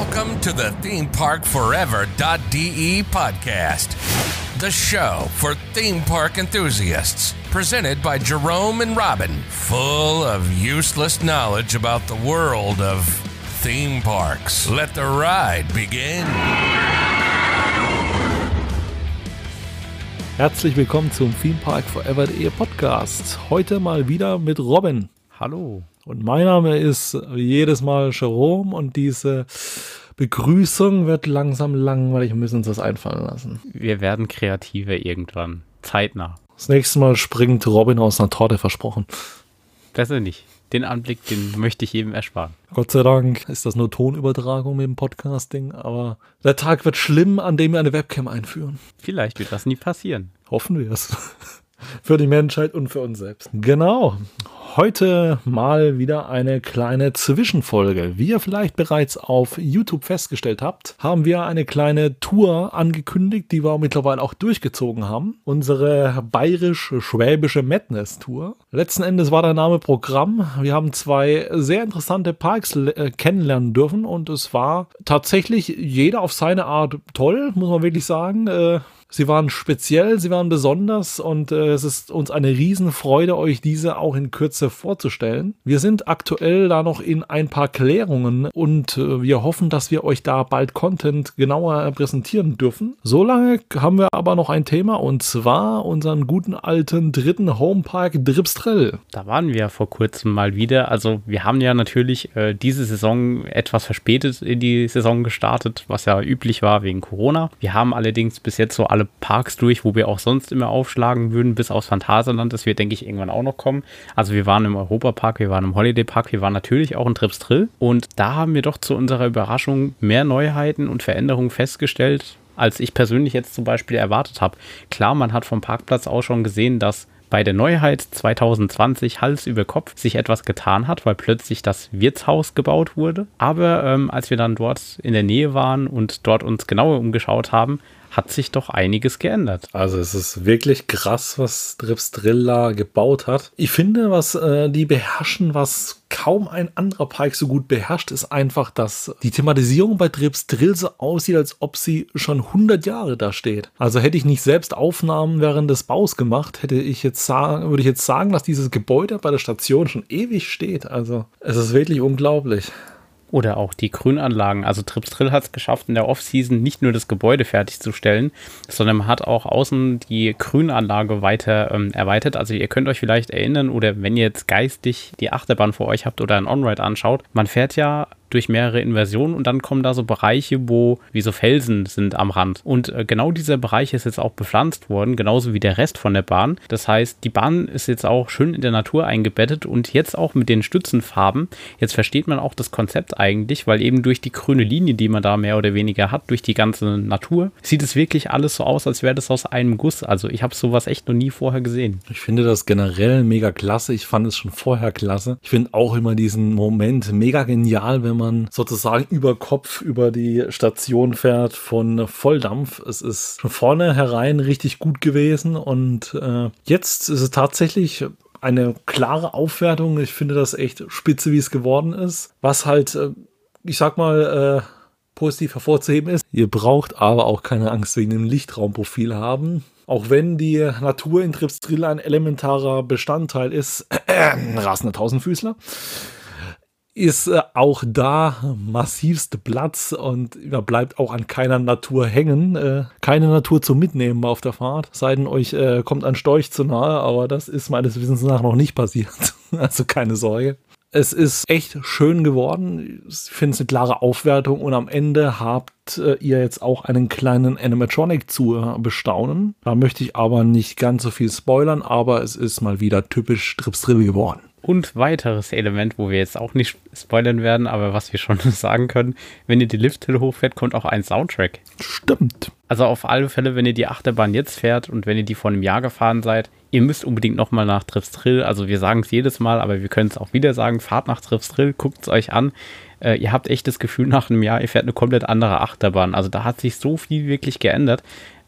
Welcome to the ThemeParkForever.de podcast, the show for theme park enthusiasts. Presented by Jerome and Robin, full of useless knowledge about the world of theme parks. Let the ride begin. Herzlich willkommen zum Theme Park Forever.de Podcast. Heute mal wieder mit Robin. Hallo. Und mein Name ist wie jedes Mal Jerome und diese Begrüßung wird langsam langweilig. Wir müssen uns das einfallen lassen. Wir werden kreativer irgendwann. Zeitnah. Das nächste Mal springt Robin aus einer Torte versprochen. Besser nicht. Den Anblick, den möchte ich jedem ersparen. Gott sei Dank ist das nur Tonübertragung mit dem Podcasting, aber der Tag wird schlimm, an dem wir eine Webcam einführen. Vielleicht wird das nie passieren. Hoffen wir es. Für die Menschheit und für uns selbst. Genau. Heute mal wieder eine kleine Zwischenfolge. Wie ihr vielleicht bereits auf YouTube festgestellt habt, haben wir eine kleine Tour angekündigt, die wir mittlerweile auch durchgezogen haben. Unsere bayerisch-schwäbische Madness-Tour. Letzten Endes war der Name Programm. Wir haben zwei sehr interessante Parks äh, kennenlernen dürfen und es war tatsächlich jeder auf seine Art toll, muss man wirklich sagen. Äh, Sie waren speziell, sie waren besonders und äh, es ist uns eine Riesenfreude, euch diese auch in Kürze vorzustellen. Wir sind aktuell da noch in ein paar Klärungen und äh, wir hoffen, dass wir euch da bald Content genauer präsentieren dürfen. Solange haben wir aber noch ein Thema und zwar unseren guten alten dritten Homepark Dripstrell. Da waren wir vor kurzem mal wieder. Also wir haben ja natürlich äh, diese Saison etwas verspätet in die Saison gestartet, was ja üblich war wegen Corona. Wir haben allerdings bis jetzt so alle Parks durch, wo wir auch sonst immer aufschlagen würden, bis aus Phantasialand. Das wird, denke ich, irgendwann auch noch kommen. Also wir waren im Europapark, wir waren im Holiday Park, wir waren natürlich auch in Trips Drill. Und da haben wir doch zu unserer Überraschung mehr Neuheiten und Veränderungen festgestellt, als ich persönlich jetzt zum Beispiel erwartet habe. Klar, man hat vom Parkplatz auch schon gesehen, dass bei der Neuheit 2020 Hals über Kopf sich etwas getan hat, weil plötzlich das Wirtshaus gebaut wurde. Aber ähm, als wir dann dort in der Nähe waren und dort uns genauer umgeschaut haben, hat sich doch einiges geändert. Also es ist wirklich krass, was Dripstrilla gebaut hat. Ich finde, was äh, die beherrschen, was kaum ein anderer Pike so gut beherrscht, ist einfach, dass die Thematisierung bei Dripstrill so aussieht, als ob sie schon 100 Jahre da steht. Also hätte ich nicht selbst Aufnahmen während des Baus gemacht, hätte ich jetzt sagen, würde ich jetzt sagen, dass dieses Gebäude bei der Station schon ewig steht. Also es ist wirklich unglaublich. Oder auch die Grünanlagen. Also Trips Drill hat es geschafft, in der Offseason nicht nur das Gebäude fertigzusstellen, sondern hat auch außen die Grünanlage weiter ähm, erweitert. Also ihr könnt euch vielleicht erinnern, oder wenn ihr jetzt geistig die Achterbahn vor euch habt oder ein On-Ride anschaut, man fährt ja durch mehrere Inversionen und dann kommen da so Bereiche, wo wie so Felsen sind am Rand. Und äh, genau dieser Bereich ist jetzt auch bepflanzt worden, genauso wie der Rest von der Bahn. Das heißt, die Bahn ist jetzt auch schön in der Natur eingebettet und jetzt auch mit den Stützenfarben. Jetzt versteht man auch das Konzept eigentlich, weil eben durch die grüne Linie, die man da mehr oder weniger hat, durch die ganze Natur, sieht es wirklich alles so aus, als wäre das aus einem Guss. Also ich habe sowas echt noch nie vorher gesehen. Ich finde das generell mega klasse. Ich fand es schon vorher klasse. Ich finde auch immer diesen Moment mega genial, wenn man man sozusagen über Kopf über die Station fährt von Volldampf. Es ist von vorne herein richtig gut gewesen und äh, jetzt ist es tatsächlich eine klare Aufwertung. Ich finde das echt spitze, wie es geworden ist. Was halt, äh, ich sag mal, äh, positiv hervorzuheben ist. Ihr braucht aber auch keine Angst wegen dem Lichtraumprofil haben. Auch wenn die Natur in Tripsdrill ein elementarer Bestandteil ist, äh, rasender Tausendfüßler ist äh, auch da massivste Platz und ja, bleibt auch an keiner Natur hängen. Äh, keine Natur zum Mitnehmen auf der Fahrt. Sei denn euch äh, kommt ein Storch zu nahe, aber das ist meines Wissens nach noch nicht passiert. also keine Sorge. Es ist echt schön geworden. Ich finde es eine klare Aufwertung und am Ende habt ihr jetzt auch einen kleinen Animatronic zu bestaunen. Da möchte ich aber nicht ganz so viel spoilern, aber es ist mal wieder typisch Stripstrill geworden. Und weiteres Element, wo wir jetzt auch nicht spoilern werden, aber was wir schon sagen können, wenn ihr die Lifthill hochfährt, kommt auch ein Soundtrack. Stimmt. Also auf alle Fälle, wenn ihr die Achterbahn jetzt fährt und wenn ihr die vor einem Jahr gefahren seid, ihr müsst unbedingt nochmal nach Triffstrill. Also wir sagen es jedes Mal, aber wir können es auch wieder sagen, fahrt nach Triffstrill, guckt es euch an. Äh, ihr habt echt das Gefühl nach einem Jahr, ihr fährt eine komplett andere Achterbahn. Also da hat sich so viel wirklich geändert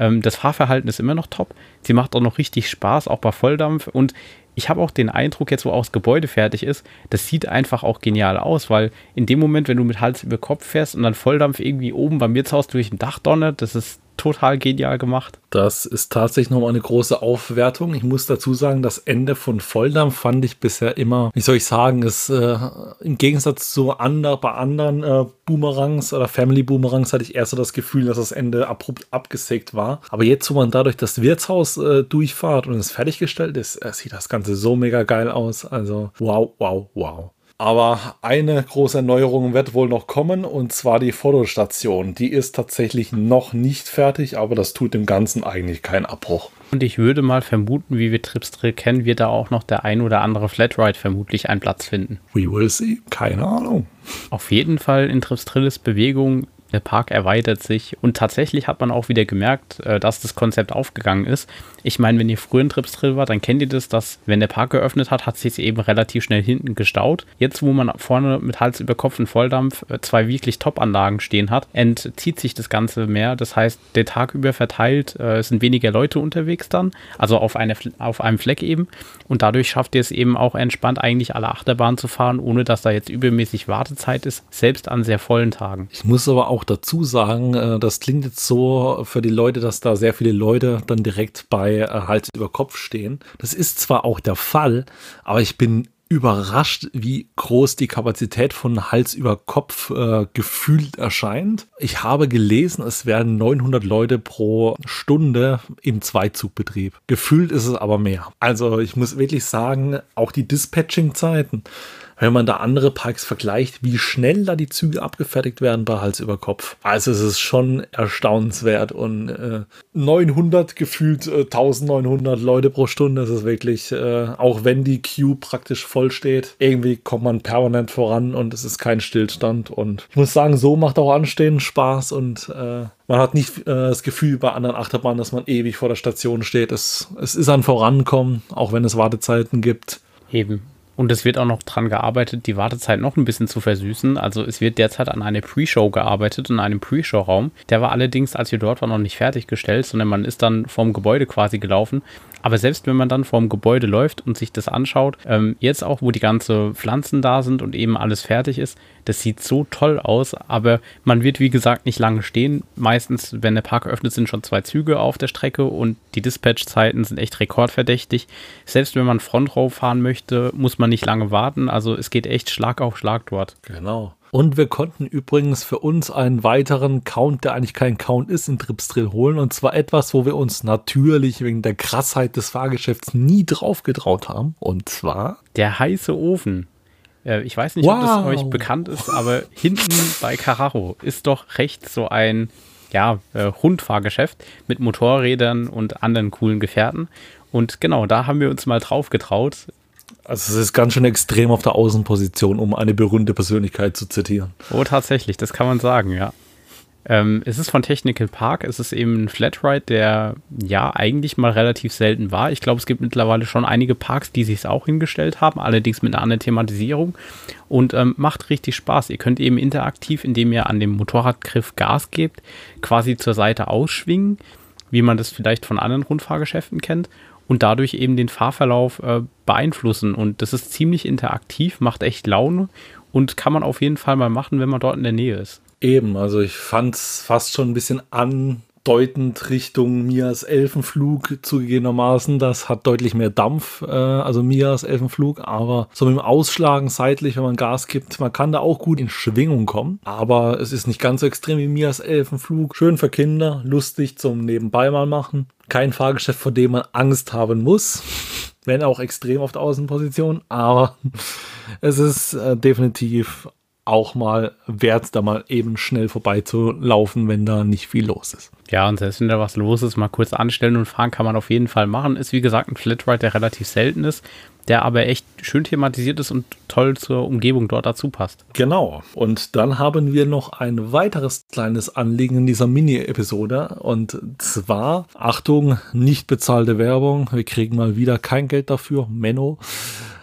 Ähm, das Fahrverhalten ist immer noch top. Sie macht auch noch richtig Spaß, auch bei Volldampf. Und ich habe auch den Eindruck, jetzt wo auch das Gebäude fertig ist, das sieht einfach auch genial aus, weil in dem Moment, wenn du mit Hals über Kopf fährst und dann Volldampf irgendwie oben beim Wirtshaus durch ein Dach donnert, das ist total genial gemacht. Das ist tatsächlich nochmal eine große Aufwertung. Ich muss dazu sagen, das Ende von Volldampf fand ich bisher immer, wie soll ich sagen, ist äh, im Gegensatz zu ander, bei anderen äh, Boomerangs oder Family Boomerangs hatte ich erst so das Gefühl, dass das Ende abrupt abgesägt war. Aber jetzt, wo man dadurch das Wirtshaus äh, durchfahrt und es fertiggestellt ist, äh, sieht das Ganze so mega geil aus. Also wow, wow, wow. Aber eine große Erneuerung wird wohl noch kommen und zwar die Fotostation. Die ist tatsächlich noch nicht fertig, aber das tut dem Ganzen eigentlich keinen Abbruch. Und ich würde mal vermuten, wie wir Tripsdrill kennen, wird da auch noch der ein oder andere Flatride vermutlich einen Platz finden. We will see. Keine Ahnung. Auf jeden Fall in Tripsdrilles Bewegung der Park erweitert sich und tatsächlich hat man auch wieder gemerkt, äh, dass das Konzept aufgegangen ist. Ich meine, wenn ihr früher in Trips Drill wart, dann kennt ihr das, dass wenn der Park geöffnet hat, hat sich eben relativ schnell hinten gestaut. Jetzt, wo man vorne mit Hals über Kopf und Volldampf äh, zwei wirklich Top-Anlagen stehen hat, entzieht sich das Ganze mehr. Das heißt, der Tag über verteilt äh, sind weniger Leute unterwegs dann, also auf, eine, auf einem Fleck eben. Und dadurch schafft ihr es eben auch entspannt, eigentlich alle Achterbahnen zu fahren, ohne dass da jetzt übermäßig Wartezeit ist, selbst an sehr vollen Tagen. Ich muss aber auch dazu sagen, äh, das klingt jetzt so für die Leute, dass da sehr viele Leute dann direkt bei äh, Hals über Kopf stehen. Das ist zwar auch der Fall, aber ich bin überrascht, wie groß die Kapazität von Hals über Kopf äh, gefühlt erscheint. Ich habe gelesen, es werden 900 Leute pro Stunde im Zweizugbetrieb. Gefühlt ist es aber mehr. Also ich muss wirklich sagen, auch die Dispatching-Zeiten wenn man da andere Parks vergleicht, wie schnell da die Züge abgefertigt werden bei Hals über Kopf. Also es ist schon erstaunenswert und äh, 900 gefühlt äh, 1900 Leute pro Stunde, das ist wirklich, äh, auch wenn die Queue praktisch voll steht, irgendwie kommt man permanent voran und es ist kein Stillstand und ich muss sagen, so macht auch Anstehen Spaß und äh, man hat nicht äh, das Gefühl bei anderen Achterbahnen, dass man ewig vor der Station steht. Es, es ist ein Vorankommen, auch wenn es Wartezeiten gibt. Eben. Und es wird auch noch dran gearbeitet, die Wartezeit noch ein bisschen zu versüßen. Also es wird derzeit an eine Pre-Show gearbeitet, in einem Pre-Show-Raum. Der war allerdings, als wir dort waren, noch nicht fertiggestellt, sondern man ist dann vom Gebäude quasi gelaufen. Aber selbst wenn man dann vorm Gebäude läuft und sich das anschaut, ähm, jetzt auch, wo die ganzen Pflanzen da sind und eben alles fertig ist, das sieht so toll aus. Aber man wird, wie gesagt, nicht lange stehen. Meistens, wenn der Park öffnet, sind schon zwei Züge auf der Strecke und die Dispatch-Zeiten sind echt rekordverdächtig. Selbst wenn man Frontrow fahren möchte, muss man nicht lange warten. Also es geht echt Schlag auf Schlag dort. Genau. Und wir konnten übrigens für uns einen weiteren Count, der eigentlich kein Count ist, in Tripsdrill holen. Und zwar etwas, wo wir uns natürlich wegen der Krassheit des Fahrgeschäfts nie drauf getraut haben. Und zwar der heiße Ofen. Äh, ich weiß nicht, wow. ob das euch bekannt ist, aber hinten bei Carraro ist doch rechts so ein ja, äh, Rundfahrgeschäft mit Motorrädern und anderen coolen Gefährten. Und genau, da haben wir uns mal drauf getraut. Also es ist ganz schön extrem auf der Außenposition, um eine berühmte Persönlichkeit zu zitieren. Oh, tatsächlich, das kann man sagen, ja. Ähm, es ist von Technical Park, es ist eben ein Flatride, der ja eigentlich mal relativ selten war. Ich glaube, es gibt mittlerweile schon einige Parks, die sich es auch hingestellt haben, allerdings mit einer anderen Thematisierung und ähm, macht richtig Spaß. Ihr könnt eben interaktiv, indem ihr an dem Motorradgriff Gas gebt, quasi zur Seite ausschwingen, wie man das vielleicht von anderen Rundfahrgeschäften kennt und dadurch eben den Fahrverlauf äh, beeinflussen. Und das ist ziemlich interaktiv, macht echt Laune und kann man auf jeden Fall mal machen, wenn man dort in der Nähe ist. Eben, also ich fand es fast schon ein bisschen andeutend Richtung Mias Elfenflug zugegebenermaßen. Das hat deutlich mehr Dampf, äh, also Mias Elfenflug, aber so mit dem Ausschlagen seitlich, wenn man Gas gibt, man kann da auch gut in Schwingung kommen, aber es ist nicht ganz so extrem wie Mias Elfenflug. Schön für Kinder, lustig zum Nebenbei mal machen kein Fahrgeschäft, vor dem man Angst haben muss. Wenn auch extrem auf der Außenposition, aber es ist äh, definitiv auch mal wert, da mal eben schnell vorbeizulaufen, wenn da nicht viel los ist. Ja, und selbst wenn da was los ist, mal kurz anstellen und fahren kann man auf jeden Fall machen. Ist wie gesagt ein Flatride, der relativ selten ist der aber echt schön thematisiert ist und toll zur Umgebung dort dazu passt. Genau. Und dann haben wir noch ein weiteres kleines Anliegen in dieser Mini-Episode. Und zwar, Achtung, nicht bezahlte Werbung. Wir kriegen mal wieder kein Geld dafür. Menno.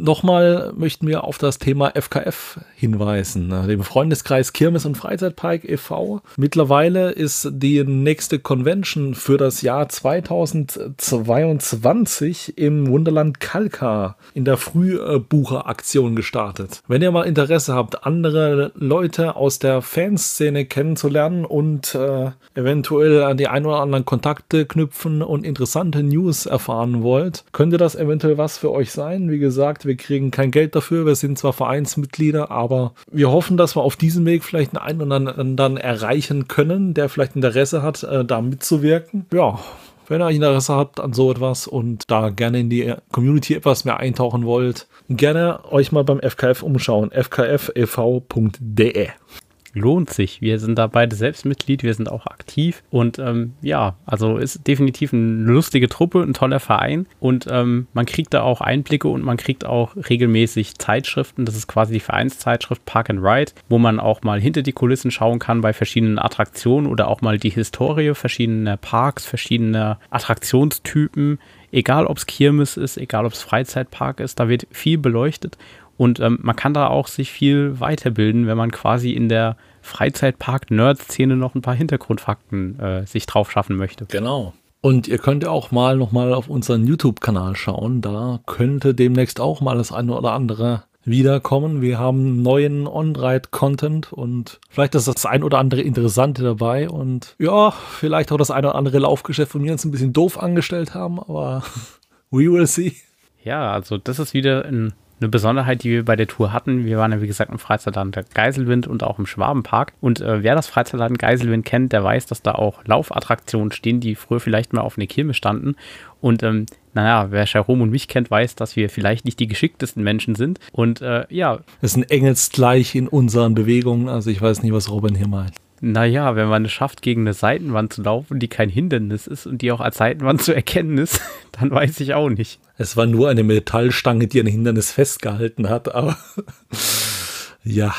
Nochmal möchten wir auf das Thema FKF hinweisen, dem Freundeskreis Kirmes und Freizeitpark e.V. Mittlerweile ist die nächste Convention für das Jahr 2022 im Wunderland Kalka in der Frühbucheraktion gestartet. Wenn ihr mal Interesse habt, andere Leute aus der Fanszene kennenzulernen und äh, eventuell an die ein oder anderen Kontakte knüpfen und interessante News erfahren wollt, könnte das eventuell was für euch sein. Wie gesagt, wir kriegen kein Geld dafür, wir sind zwar Vereinsmitglieder, aber wir hoffen, dass wir auf diesem Weg vielleicht einen oder anderen erreichen können, der vielleicht Interesse hat, äh, da mitzuwirken. Ja, wenn ihr Interesse habt an so etwas und da gerne in die Community etwas mehr eintauchen wollt, gerne euch mal beim FKF umschauen. fkfev.de lohnt sich. Wir sind da beide selbst Mitglied, wir sind auch aktiv und ähm, ja, also ist definitiv eine lustige Truppe, ein toller Verein und ähm, man kriegt da auch Einblicke und man kriegt auch regelmäßig Zeitschriften. Das ist quasi die Vereinszeitschrift Park and Ride, wo man auch mal hinter die Kulissen schauen kann bei verschiedenen Attraktionen oder auch mal die Historie verschiedener Parks, verschiedener Attraktionstypen. Egal ob es Kirmes ist, egal ob es Freizeitpark ist, da wird viel beleuchtet und ähm, man kann da auch sich viel weiterbilden, wenn man quasi in der Freizeitpark-Nerd-Szene noch ein paar Hintergrundfakten äh, sich drauf schaffen möchte. Genau. Und ihr könnt ja auch mal nochmal auf unseren YouTube-Kanal schauen. Da könnte demnächst auch mal das eine oder andere wiederkommen. Wir haben neuen On-Ride-Content und vielleicht ist das ein oder andere Interessante dabei und ja, vielleicht auch das eine oder andere Laufgeschäft von mir uns ein bisschen doof angestellt haben, aber we will see. Ja, also das ist wieder ein eine Besonderheit, die wir bei der Tour hatten. Wir waren ja, wie gesagt, im Freizeitland Geiselwind und auch im Schwabenpark. Und äh, wer das Freizeitland Geiselwind kennt, der weiß, dass da auch Laufattraktionen stehen, die früher vielleicht mal auf einer Kirme standen. Und ähm, naja, wer Jerome und mich kennt, weiß, dass wir vielleicht nicht die geschicktesten Menschen sind. Und äh, ja. Es ist ein Engelsgleich in unseren Bewegungen. Also ich weiß nicht, was Robin hier meint. Naja, wenn man es schafft, gegen eine Seitenwand zu laufen, die kein Hindernis ist und die auch als Seitenwand zu erkennen ist, dann weiß ich auch nicht. Es war nur eine Metallstange, die ein Hindernis festgehalten hat, aber ja,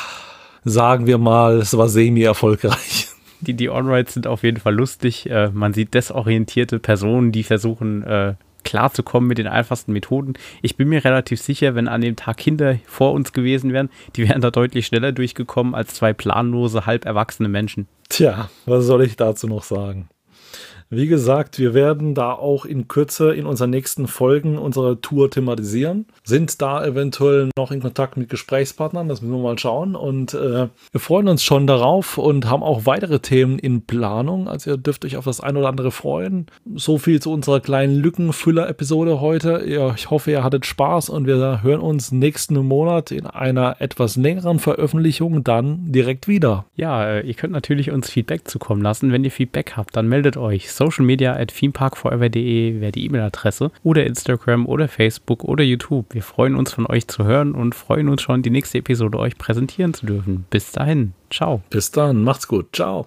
sagen wir mal, es war semi-erfolgreich. Die, die On-Rides sind auf jeden Fall lustig. Äh, man sieht desorientierte Personen, die versuchen, äh, klarzukommen mit den einfachsten Methoden. Ich bin mir relativ sicher, wenn an dem Tag Kinder vor uns gewesen wären, die wären da deutlich schneller durchgekommen als zwei planlose, halb erwachsene Menschen. Tja, was soll ich dazu noch sagen? Wie gesagt, wir werden da auch in Kürze in unseren nächsten Folgen unsere Tour thematisieren. Sind da eventuell noch in Kontakt mit Gesprächspartnern, das müssen wir mal schauen. Und äh, wir freuen uns schon darauf und haben auch weitere Themen in Planung. Also ihr dürft euch auf das ein oder andere freuen. So viel zu unserer kleinen Lückenfüller-Episode heute. Ja, ich hoffe, ihr hattet Spaß und wir hören uns nächsten Monat in einer etwas längeren Veröffentlichung dann direkt wieder. Ja, äh, ihr könnt natürlich uns Feedback zukommen lassen. Wenn ihr Feedback habt, dann meldet euch. Social Media at themeparkforever.de wäre die E-Mail-Adresse oder Instagram oder Facebook oder YouTube. Wir freuen uns von euch zu hören und freuen uns schon, die nächste Episode euch präsentieren zu dürfen. Bis dahin. Ciao. Bis dann. Macht's gut. Ciao.